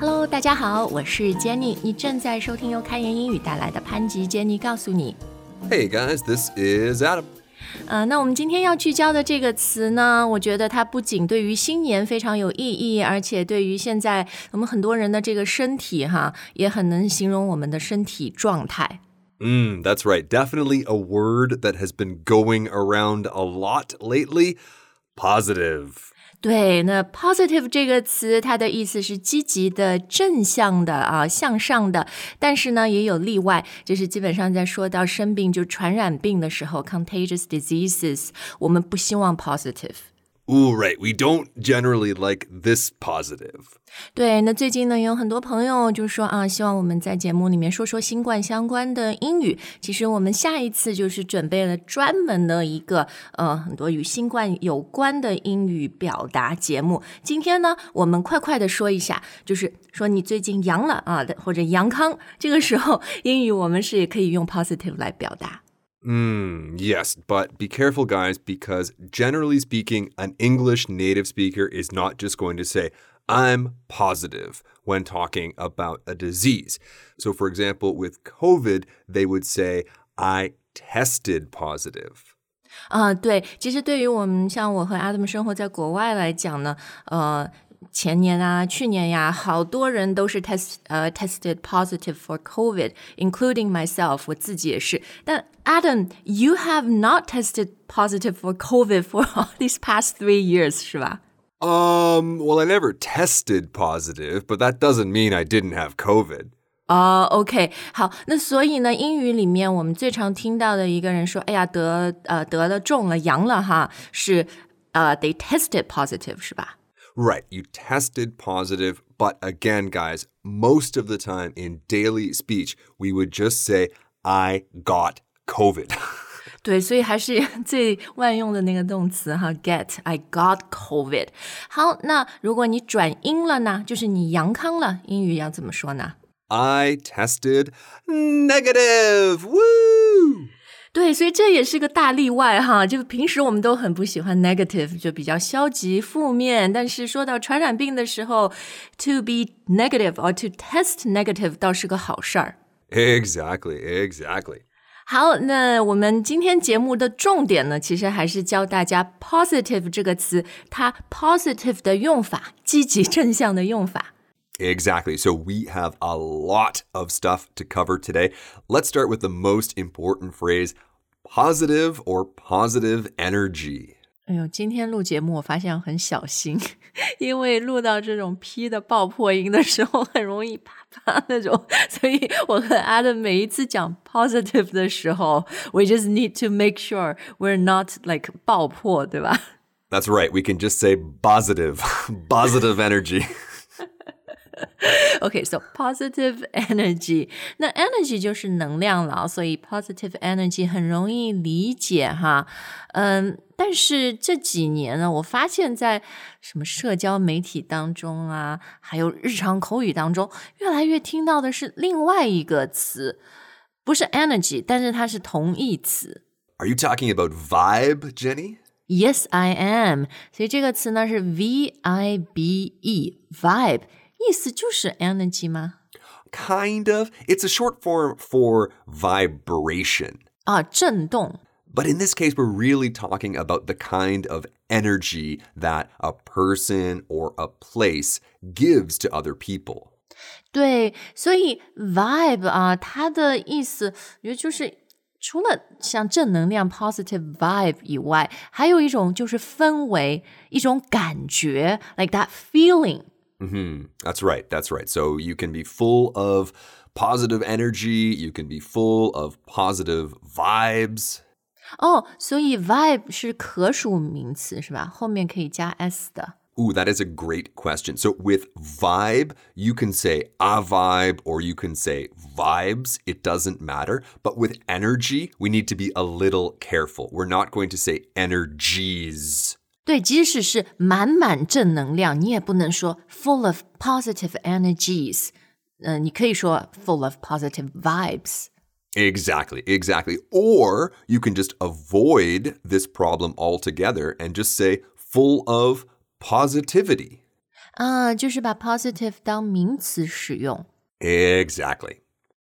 Hello，大家好，我是 Jenny，你正在收听由开言英语带来的潘吉 Jenny 告诉你。 Hey guys, this is Adam. 呃，那我们今天要聚焦的这个词呢，我觉得它不仅对于新年非常有意义，而且对于现在我们很多人的这个身体哈，也很能形容我们的身体状态。 Mm, that's right. Definitely a word that has been going around a lot lately. Positive. 对，那 positive 这个词，它的意思是积极的、正向的啊，向上的。但是呢，也有例外，就是基本上在说到生病，就传染病的时候，contagious diseases，我们不希望 positive。Ooh, right. We don't generally like this positive. 对，那最近呢，有很多朋友就说啊，希望我们在节目里面说说新冠相关的英语。其实我们下一次就是准备了专门的一个呃很多与新冠有关的英语表达节目。今天呢，我们快快的说一下，就是说你最近阳了啊，或者阳康，这个时候英语我们是也可以用 positive 来表达。Mm, yes, but be careful, guys, because generally speaking, an English native speaker is not just going to say, I'm positive when talking about a disease. So, for example, with COVID, they would say, I tested positive. 啊，对，其实对于我们像我和 Adam 生活在国外来讲呢，呃， 前年啊、去年呀，好多人都是 test 呃 tested positive for COVID，including myself，我自己也是。但 Adam，you have not tested positive for COVID for all these past three years，是吧？ Um, well, I never tested positive, but that doesn't mean I didn't have COVID. 哦、o k 好，那所以呢，英语里面我们最常听到的一个人说，哎呀，得呃得了中了阳了哈，是呃 they tested positive，是吧？ Right, you tested positive, but again, guys, most of the time in daily speech, we would just say, I got COVID. 对，所以还是最万用的那个动词哈，get。I got COVID。好，那如果你转阴了呢，就是你阳康了，英语要怎么说呢？ I tested negative. Woo! 对，所以这也是个大例外哈。就平时我们都很不喜欢 negative，就比较消极负面。但是说到传染病的时候，to be negative or to test negative 倒是个好事儿。Exactly, exactly. 好，那我们今天节目的重点呢，其实还是教大家 positive 这个词，它 positive 的用法，积极正向的用法。Exactly. So we have a lot of stuff to cover today. Let's start with the most important phrase positive or positive energy. 哎呦，今天录节目我发现要很小心，因为录到这种 P 的爆破音的时候，很容易啪啪那种，所以我和 Adam 每一次讲 positive 的时候，we just need to make sure we're not like 爆破，对吧？ That's right. We can just say positive, positive energy. OK, so positive energy，那 energy 就是能量了，所以 positive energy 很容易理解哈。嗯，但是这几年呢，我发现在什么社交媒体当中啊，还有日常口语当中，越来越听到的是另外一个词，不是 energy，但是它是同义词。 Are you talking about vibe, Jenny? Yes, I am。所以这个词呢是 V I B E，vibe， 意思就是 energy 吗？ Kind of. It's a short form for vibration. 啊，震动。 But in this case, we're really talking about the kind of energy that a person or a place gives to other people. 对，所以 vibe 啊，它的意思，我觉得就是除了像正能量 positive vibe 以外，还有一种就是氛围，一种感觉，like that feeling。 hmm That's right. That's right. So you can be full of positive energy, you can be full of positive vibes. 哦，所以 vibe 是可数名词是吧？后面可以加 s 的。 Ooh, that is a great question. So with vibe, you can say a vibe or you can say vibes. It doesn't matter. But with energy, we need to be a little careful. We're not going to say energies. 对，即使是满满正能量，你也不能说 full of positive energies。嗯、你可以说 full of positive vibes。 Exactly, exactly. Or you can just avoid this problem altogether and just say full of positivity. 啊，就是把 positive 当名词使用。 Exactly.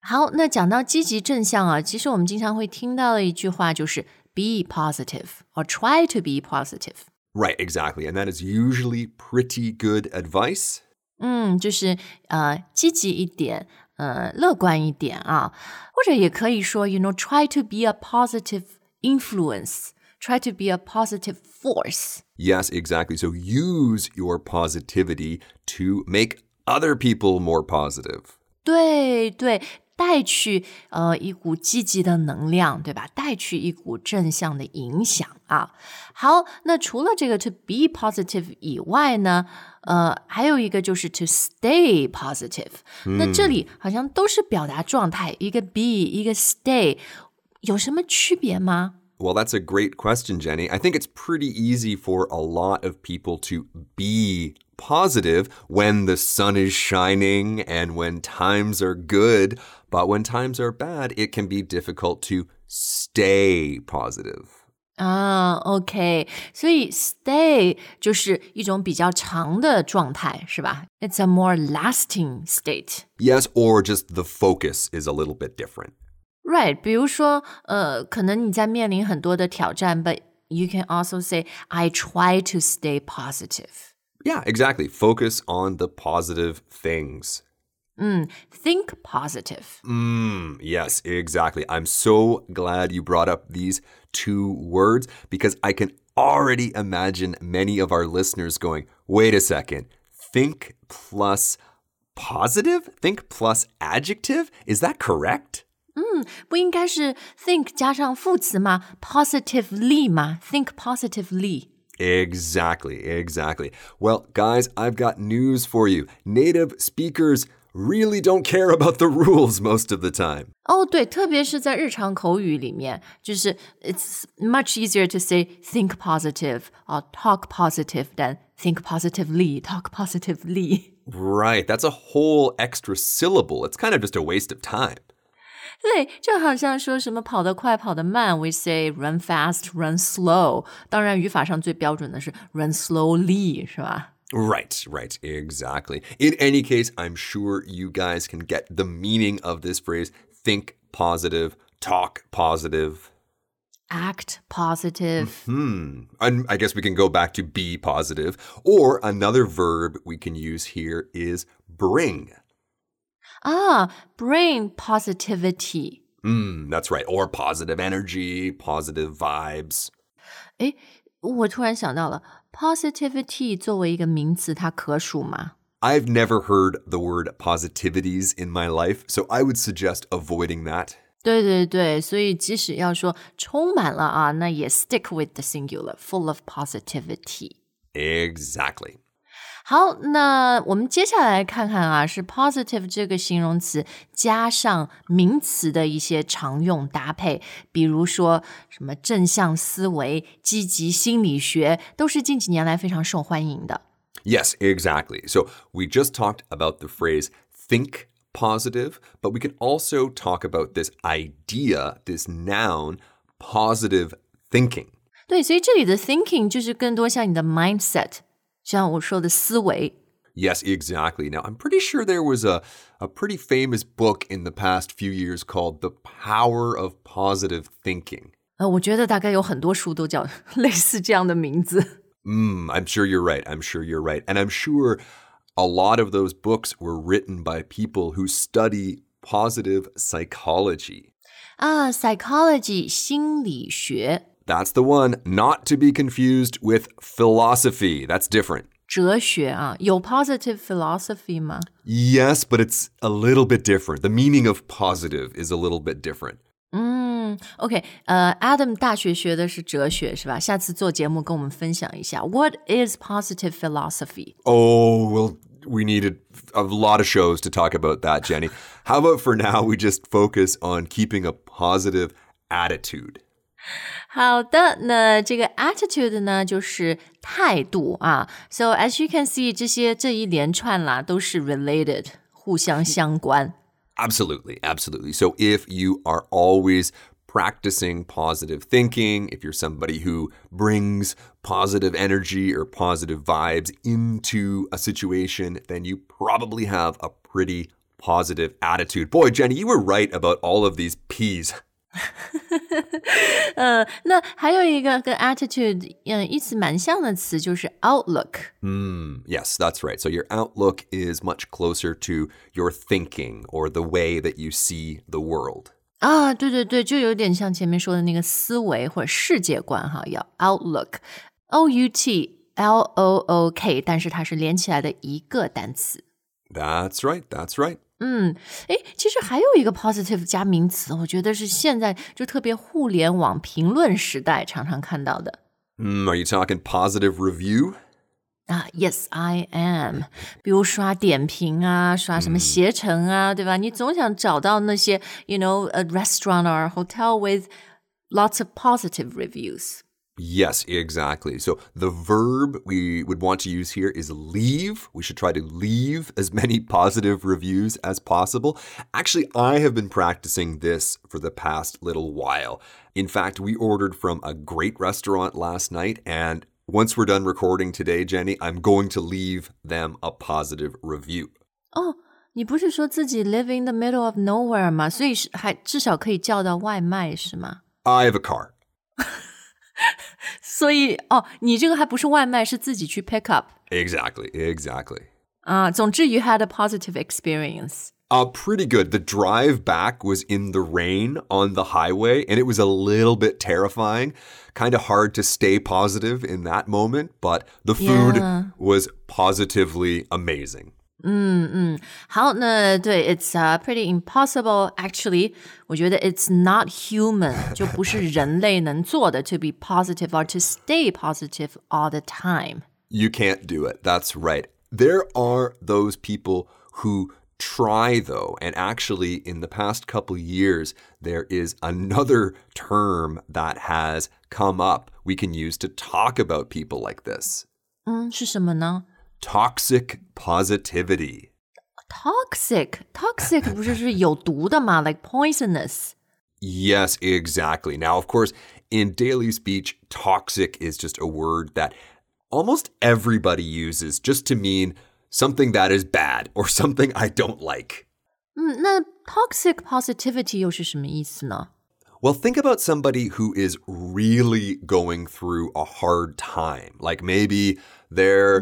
好，那讲到积极正向啊，其实我们经常会听到的一句话就是 be positive or try to be positive。 Right, exactly. And that is usually pretty good advice. 嗯，就是呃积极一点，呃乐观一点啊，或者也可以说，you know try to be a positive influence，try to be a positive force。 Yes, exactly. So use your positivity to make other people more positive. 对对， 带去呃一股积极的能量，对吧？带去一股正向的影响啊。好，那除了这个 to be positive 以外呢，呃，还有一个就是 to stay positive。那这里好像都是表达状态，一个 be，一个 stay，有什么区别吗？ Well, that's a great question, Jenny. I think it's pretty easy for a lot of people to be positive when the sun is shining and when times are good. But when times are bad, it can be difficult to stay positive. 啊，OK，所以 stay 就是一种比较长的状态，是吧？It's a more lasting state。 Yes, or just the focus is a little bit different. Right，比如说，呃，可能你在面临很多的挑战，but you can also say I try to stay positive。 Yeah, exactly. Focus on the positive things. 嗯，think positive。 Mm, yes, exactly. I'm so glad you brought up these two words because I can already imagine many of our listeners going, wait a second, think plus positive? Think plus adjective? Is that correct? 不应该是 think 加上副词吗？positively 吗？think positively。 Exactly, exactly. Well, guys, I've got news for you. Native speakers really don't care about the rules most of the time. 哦，对，特别是在日常口语里面，就是 it's much easier to say think positive or talk positive than think positively, talk positively。 Right, that's a whole extra syllable. It's kind of just a waste of time. 对，就好像说什么跑得快、跑得慢，we say run fast, run slow。当然，语法上最标准的是 run slowly，是吧？ Right, right, exactly. In any case, I'm sure you guys can get the meaning of this phrase think positive, talk positive. Act positive。 Hmm. And I guess we can go back to be positive. Or another verb we can use here is bring. 啊，bring positivity。 Hmm, that's right. Or positive energy, positive vibes. 诶，我突然想到了 ，positivity 作为一个名词，它可数吗？ I've never heard the word positivities in my life, so I would suggest avoiding that. 对对对，所以即使要说充满了啊，那也 stick with the singular, full of positivity。 Exactly. 好，那我们接下来看看啊，是 positive 这个形容词加上名词的一些常用搭配，比如说什么正向思维、积极心理学，都是近几年来非常受欢迎的。 Yes, exactly. So we just talked about the phrase think positive, but we can also talk about this idea, this noun, positive thinking. 对，所以这里的 thinking 就是更多像你的 mindset， 像我说的思维。 Yes, exactly. Now, I'm pretty sure there was a, a pretty famous book in the past few years called The Power of Positive Thinking. 呃，我觉得大概有很多书都叫类似这样的名字。 Mm, I'm sure you're right. I'm sure you're right. And I'm sure a lot of those books were written by people who study positive psychology. 啊，psychology 心理学、 That's the one, not to be confused with philosophy. That's different. 哲学啊，有 positive philosophy 吗？ Yes, but it's a little bit different. The meaning of positive is a little bit different. 嗯，OK，呃，Adam 大学学的是哲学是吧？下次做节目跟我们分享一下，What is positive philosophy？ Oh, well, we needed a lot of shows to talk about that, Jenny. How about for now, we just focus on keeping a positive attitude? 好的，那这个 attitude 呢，就是态度啊。So as you can see，这些这一连串啦都是 related，互相相关。 Absolutely, absolutely. So if you are always practicing positive thinking, if you're somebody who brings positive energy or positive vibes into a situation, then you probably have a pretty positive attitude. Boy, Jenny, you were right about all of these P's. 呃，那还有一个跟 attitude 嗯意思蛮像的词就是 outlook。 Mm, yes, that's right. So your outlook is much closer to your thinking or the way that you see the world. 啊，对对对，就有点像前面说的那个思维或者世界观哈，要 outlook，o u t l o o k，但是它是连起来的一个单词。 That's right. That's right. 嗯，诶，其实还有一个 positive 加名词，我觉得是现在就特别互联网评论时代常常看到的 Mm, are you talking positive review? 啊。Yes, I am。比如刷点评啊，刷什么携程啊，对吧？你总想找到那些，you know, a restaurant or a hotel with lots of positive reviews。 Yes, exactly. So the verb we would want to use here is leave. We should try to leave as many positive reviews as possible. Actually, I have been practicing this for the past little while. In fact, we ordered from a great restaurant last night, and once we're done recording today, Jenny, I'm going to leave them a positive review. 哦，你不是说自己 live in the middle of nowhere 吗？所以是还至少可以叫到外卖是吗？ I have a car. 所以哦，你这个还不是外卖，是自己去 pick up Exactly, exactly. 啊。总之，you had a positive experience。 Uh, pretty good. The drive back was in the rain on the highway, and it was a little bit terrifying. Kind of hard to stay positive in that moment, but the food Yeah. was positively amazing. 好，那对，it's uh, pretty impossible. Actually，我觉得 it's not human，就不是人类能做的 to be positive or to stay positive all the time。 You can't do it. That's right. There are those people who try, though, and actually, in the past couple years, there is another term that has come up we can use to talk about people like this 嗯，是什么呢 toxic positivity. ？Toxic，toxic 不是是有毒的吗？Like poisonous。 Yes, exactly. Now, of course, in daily speech, toxic is just a word that almost everybody uses just to mean something that is bad or something I don't like. 嗯，那 toxic positivity 又是什么意思呢？ Well, think about somebody who is really going through a hard time. Like maybe their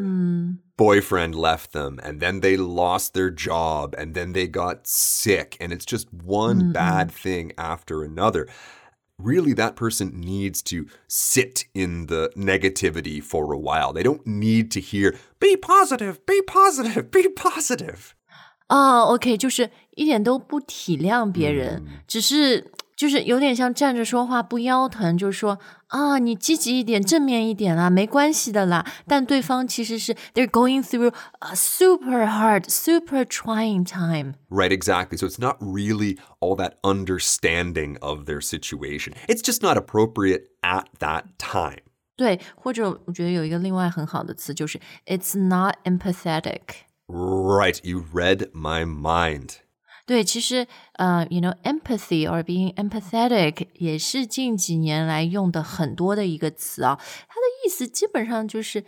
boyfriend left them and then they lost their job and then they got sick and it's just one bad thing after another. Really, that person needs to sit in the negativity for a while. They don't need to hear, be positive, be positive, be positive. 啊、o k 就是一点都不体谅别人，只是 就是有点像站着说话不腰疼，就是说啊，你积极一点，正面一点啦，没关系的啦。但对方其实是 they're going through a super hard, super trying time。 Right, exactly. So it's not really all that understanding of their situation. It's just not appropriate at that time. 对，或者我觉得有一个另外很好的词就是 it's not empathetic。 Right, you read my mind. 对，其实呃，you know empathy or being empathetic 也是近几年来用的很多的一个词啊。它的意思基本上就是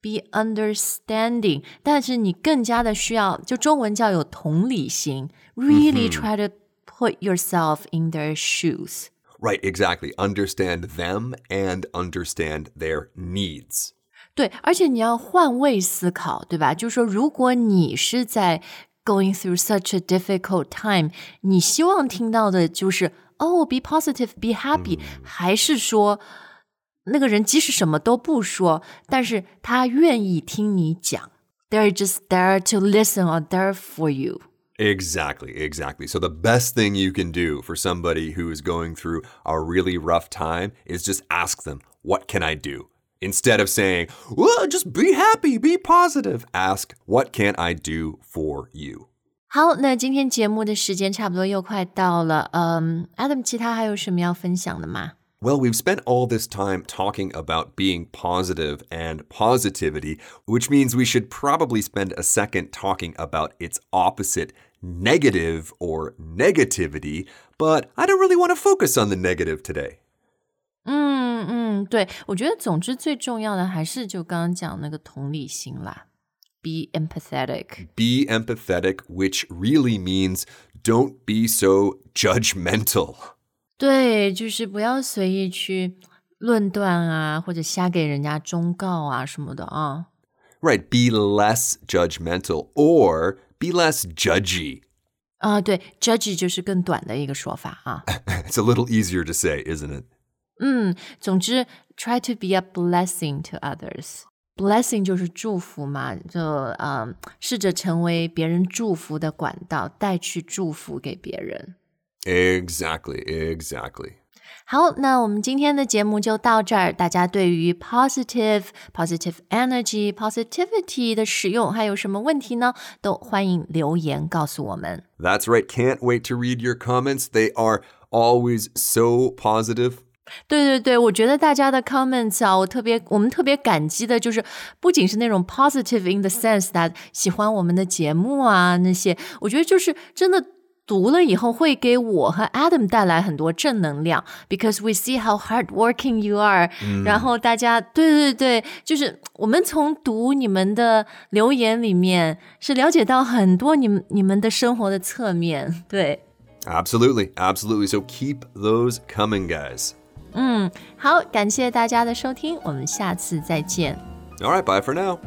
be understanding，但是你更加的需要，就中文叫有同理心，really try to put yourself in their shoes。 Right, exactly. Understand them and understand their needs. 对，而且你要换位思考，对吧？就是说，如果你是在 going through such a difficult time，你希望听到的就是哦、b e positive, be happy，、还是说那个人即使什么都不说，但是他愿意听你讲，they're just there to listen or there for you。 Exactly, exactly. So the best thing you can do for somebody who is going through a really rough time is just ask them, What can I do? Instead of saying, Well, just be happy, be positive, ask, What can I do for you? 好，那今天节目的时间差不多又快到了，嗯，Adam，其他还有什么要分享的吗？ Well, we've spent all this time talking about being positive and positivity, which means we should probably spend a second talking about its opposite, negative or negativity. But I don't really want to focus on the negative today. 嗯嗯，对，我觉得总之最重要的还是就刚刚讲那个同理心啦，be empathetic。Be empathetic, which really means don't be so judgmental. 对，就是不要随意去论断啊，或者瞎给人家忠告啊什么的啊。Right, be less judgmental or be less judgy. 啊，对，judgy 就是更短的一个说法啊。It's a little easier to say, isn't it? 嗯，总之，try to be a blessing to others。blessing 就是祝福嘛，就嗯，试着成为别人祝福的管道，带去祝福给别人。 Exactly, exactly. 好，那我们今天的节目就到这儿。大家对于 positive、positive energy、positivity 的使用还有什么问题呢？都欢迎留言告诉我们。 That's right. Can't wait to read your comments. They are always so positive. 对对对，我觉得大家的 comments 啊，我特别我们特别感激的，就是不仅是那种 positive in the sense that 喜欢我们的节目啊那些，我觉得就是真的。读了以后会给我和 Adam 带来很多正能量，because we see how hardworking you are、然后大家，对对对，就是我们从读你们的留言里面是了解到很多你们你们的生活的侧面。对， Absolutely, absolutely. So keep those coming, guys. 嗯，好，感谢大家的收听，我们下次再见。All right, bye for now.